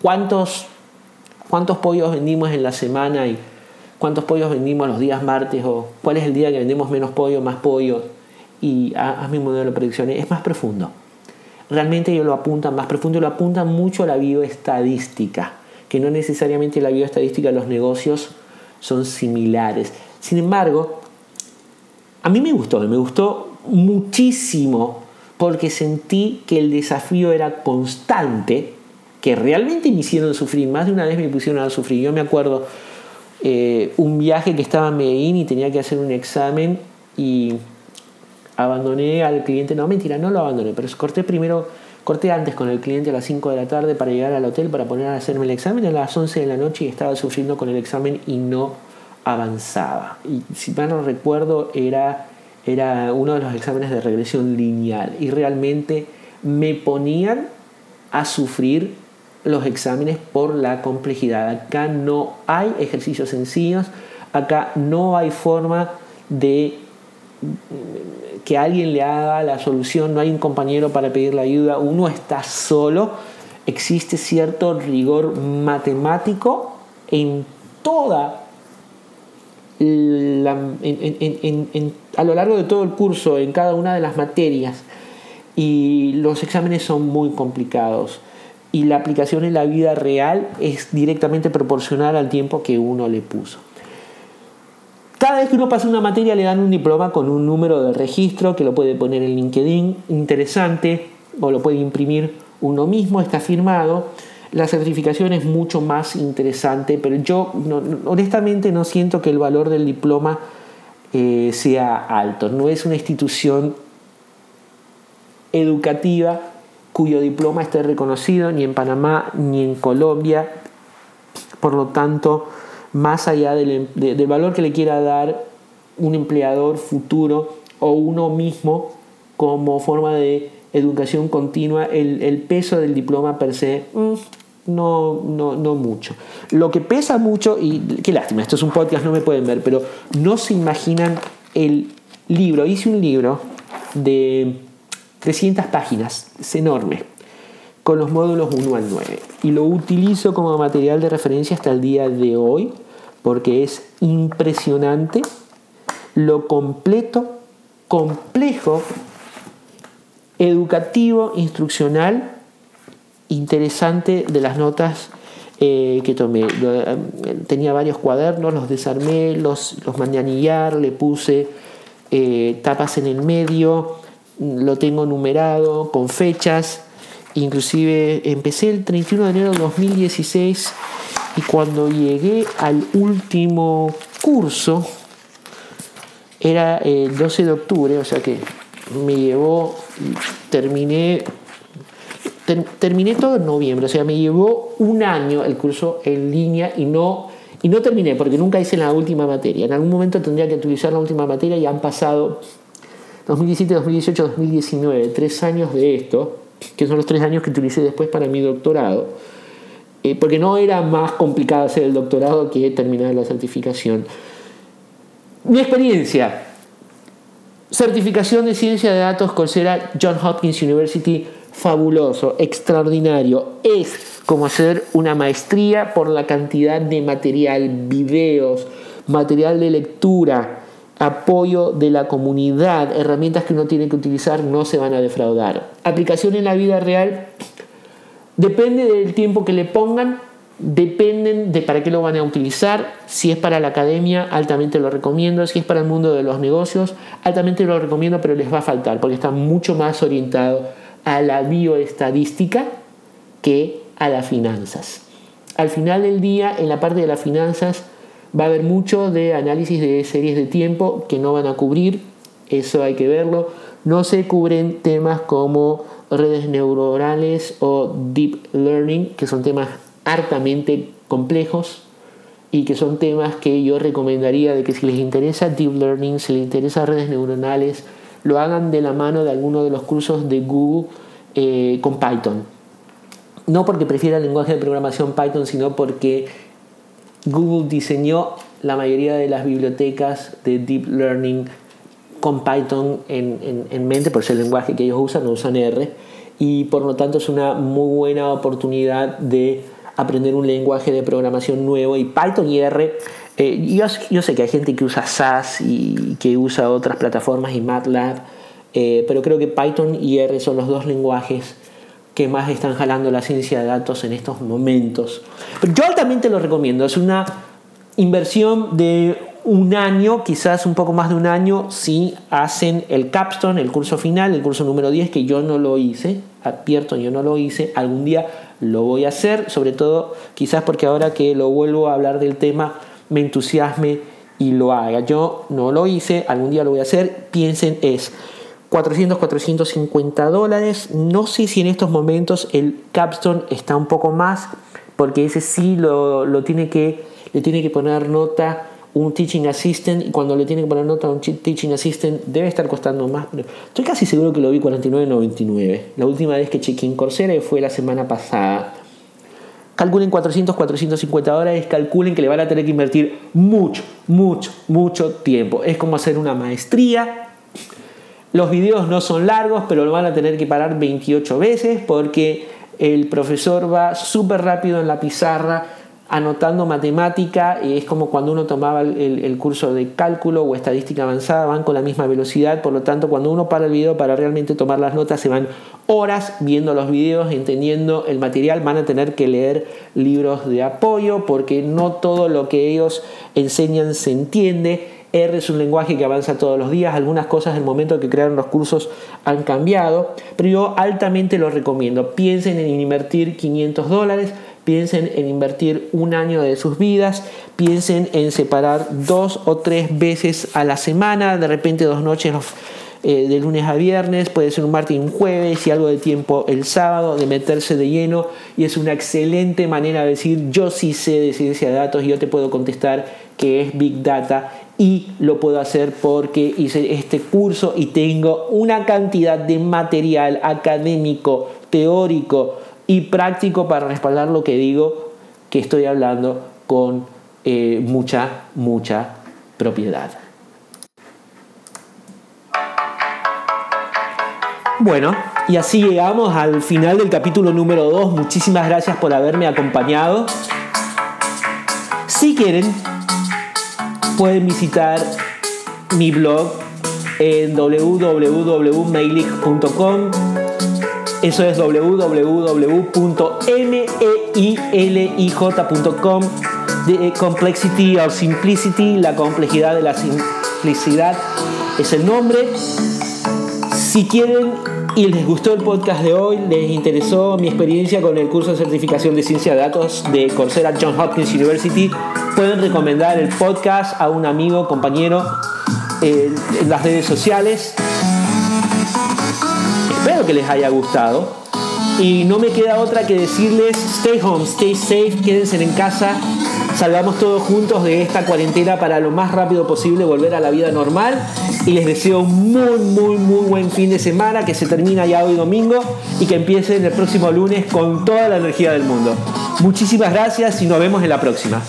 Speaker 1: cuántos, cuántos pollos vendimos en la semana y cuántos pollos vendimos los días martes o cuál es el día que vendemos menos pollo, más pollo y haz mi modelo de predicciones. Es más profundo. Realmente ellos lo apuntan más profundo y lo apuntan mucho a la bioestadística que no necesariamente la bioestadística los negocios son similares. Sin embargo, a mí me gustó, me gustó muchísimo porque sentí que el desafío era constante, que realmente me hicieron sufrir, más de una vez me pusieron a sufrir. Yo me acuerdo eh, un viaje que estaba en Medellín y tenía que hacer un examen y abandoné al cliente, no mentira, no lo abandoné, pero corté primero Corté antes con el cliente a las 5 de la tarde para llegar al hotel para poner a hacerme el examen a las 11 de la noche y estaba sufriendo con el examen y no avanzaba. Y si mal no recuerdo era, era uno de los exámenes de regresión lineal y realmente me ponían a sufrir los exámenes por la complejidad. Acá no hay ejercicios sencillos, acá no hay forma de que alguien le haga la solución, no hay un compañero para pedir la ayuda, uno está solo, existe cierto rigor matemático en toda a lo largo de todo el curso, en cada una de las materias. Y los exámenes son muy complicados. Y la aplicación en la vida real es directamente proporcional al tiempo que uno le puso. Cada vez que uno pasa una materia le dan un diploma con un número de registro que lo puede poner en LinkedIn, interesante, o lo puede imprimir uno mismo, está firmado. La certificación es mucho más interesante, pero yo honestamente no siento que el valor del diploma eh, sea alto. No es una institución educativa cuyo diploma esté reconocido ni en Panamá ni en Colombia. Por lo tanto, más allá del, valor que le quiera dar un empleador futuro o uno mismo como forma de educación continua, el, peso del diploma per se, mm, no, no, no, mucho. Lo que pesa mucho, y qué lástima, esto es un podcast, no me pueden ver, pero no se imaginan el libro. Hice un libro de 300 páginas, es enorme, con los módulos 1 al 9. Y lo utilizo como material de referencia hasta el día de hoy porque es impresionante lo completo, complejo, educativo, instruccional, interesante de las notas eh, que tomé. Eh, tenía varios cuadernos, los desarmé, los, los mandé a anillar, le puse eh, tapas en el medio, lo tengo numerado con fechas. Inclusive empecé el 31 de enero de 2016 y cuando llegué al último curso, era el 12 de octubre, o sea que me llevó, terminé, terminé todo en noviembre, o sea, me llevó un año el curso en línea y no, y no terminé porque nunca hice la última materia. En algún momento tendría que utilizar la última materia y han pasado 2017, 2018, 2019, tres años de esto, que son los tres años que utilicé después para mi doctorado eh, porque no era más complicado hacer el doctorado que terminar la certificación. Mi experiencia, certificación de ciencia de datos Coursera John Hopkins University, fabuloso, extraordinario. Es como hacer una maestría por la cantidad de material, videos, material de lectura, apoyo de la comunidad, herramientas que uno tiene que utilizar no se van a defraudar. Aplicación en la vida real, Depende del tiempo que le pongan, dependen de para qué lo van a utilizar. Si es para la academia, altamente lo recomiendo. Si es para el mundo de los negocios, altamente lo recomiendo, pero les va a faltar porque está mucho más orientado a la bioestadística que a las finanzas. Al final del día, en la parte de las finanzas, Va a haber mucho de análisis de series de tiempo que no van a cubrir, eso hay que verlo. No se cubren temas como redes neuronales o deep learning, que son temas hartamente complejos y que son temas que yo recomendaría de que si les interesa deep learning, si les interesa redes neuronales, lo hagan de la mano de alguno de los cursos de Google eh, con Python. No porque prefiera el lenguaje de programación Python, sino porque Google diseñó la mayoría de las bibliotecas de deep learning con Python en, en mente, por ser el lenguaje que ellos usan, no usan R, y por lo tanto es una muy buena oportunidad de aprender un lenguaje de programación nuevo y Python y R. Eh, yo, yo, sé que hay gente que usa SAS y que usa otras plataformas y MATLAB, eh, pero creo que Python y R son los dos lenguajes que más están jalando la ciencia de datos en estos momentos. Pero yo altamente lo recomiendo, es una inversión de un año, quizás un poco más de un año, si hacen el capstone, el curso final, el curso número 10, que yo no lo hice, advierto, yo no lo hice, algún día lo voy a hacer, sobre todo quizás porque ahora que lo vuelvo a hablar del tema me entusiasme y lo haga. Yo no lo hice, algún día lo voy a hacer, piensen es 400, 450 dólares, no sé si en estos momentos el capstone está un poco más, porque ese sí lo, lo tiene que, le tiene que poner nota un teaching assistant y cuando le tiene que poner nota un teaching assistant debe estar costando más. Estoy casi seguro que lo vi 49.99. La última vez que chequeé en Coursera fue la semana pasada. Calculen 400, 450 dólares, calculen que le van a tener que invertir mucho, mucho, mucho tiempo. Es como hacer una maestría. Los videos no son largos, pero lo van a tener que parar 28 veces porque el profesor va súper rápido en la pizarra anotando matemática, es como cuando uno tomaba el, curso de cálculo o estadística avanzada, van con la misma velocidad, por lo tanto cuando uno para el video para realmente tomar las notas se van horas viendo los videos, entendiendo el material, van a tener que leer libros de apoyo porque no todo lo que ellos enseñan se entiende. R es un lenguaje que avanza todos los días, algunas cosas del momento que crearon los cursos han cambiado, pero yo altamente lo recomiendo. Piensen en invertir 500 dólares, piensen en invertir un año de sus vidas, piensen en separar dos o tres veces a la semana, de repente dos noches eh, de lunes a viernes, puede ser un martes y un jueves y algo de tiempo el sábado, de meterse de lleno y es una excelente manera de decir yo sí sé de ciencia de datos y yo te puedo contestar que es Big Data y lo puedo hacer porque hice este curso y tengo una cantidad de material académico, teórico, y práctico para respaldar lo que digo que estoy hablando con eh, mucha, mucha propiedad. Bueno, y así llegamos al final del capítulo número 2. Muchísimas gracias por haberme acompañado. Si quieren, pueden visitar mi blog en www.mailig.com eso es www.meilij.com. The Complexity or Simplicity, la complejidad de la simplicidad es el nombre. Si quieren y les gustó el podcast de hoy, les interesó mi experiencia con el curso de certificación de ciencia de datos de Coursera John Hopkins University, pueden recomendar el podcast a un amigo, compañero en las redes sociales. Espero que les haya gustado. Y no me queda otra que decirles, stay home, stay safe, quédense en casa, salgamos todos juntos de esta cuarentena para lo más rápido posible volver a la vida normal. Y les deseo un muy, muy, muy buen fin de semana, que se termina ya hoy domingo y que empiecen el próximo lunes con toda la energía del mundo. Muchísimas gracias y nos vemos en la próxima.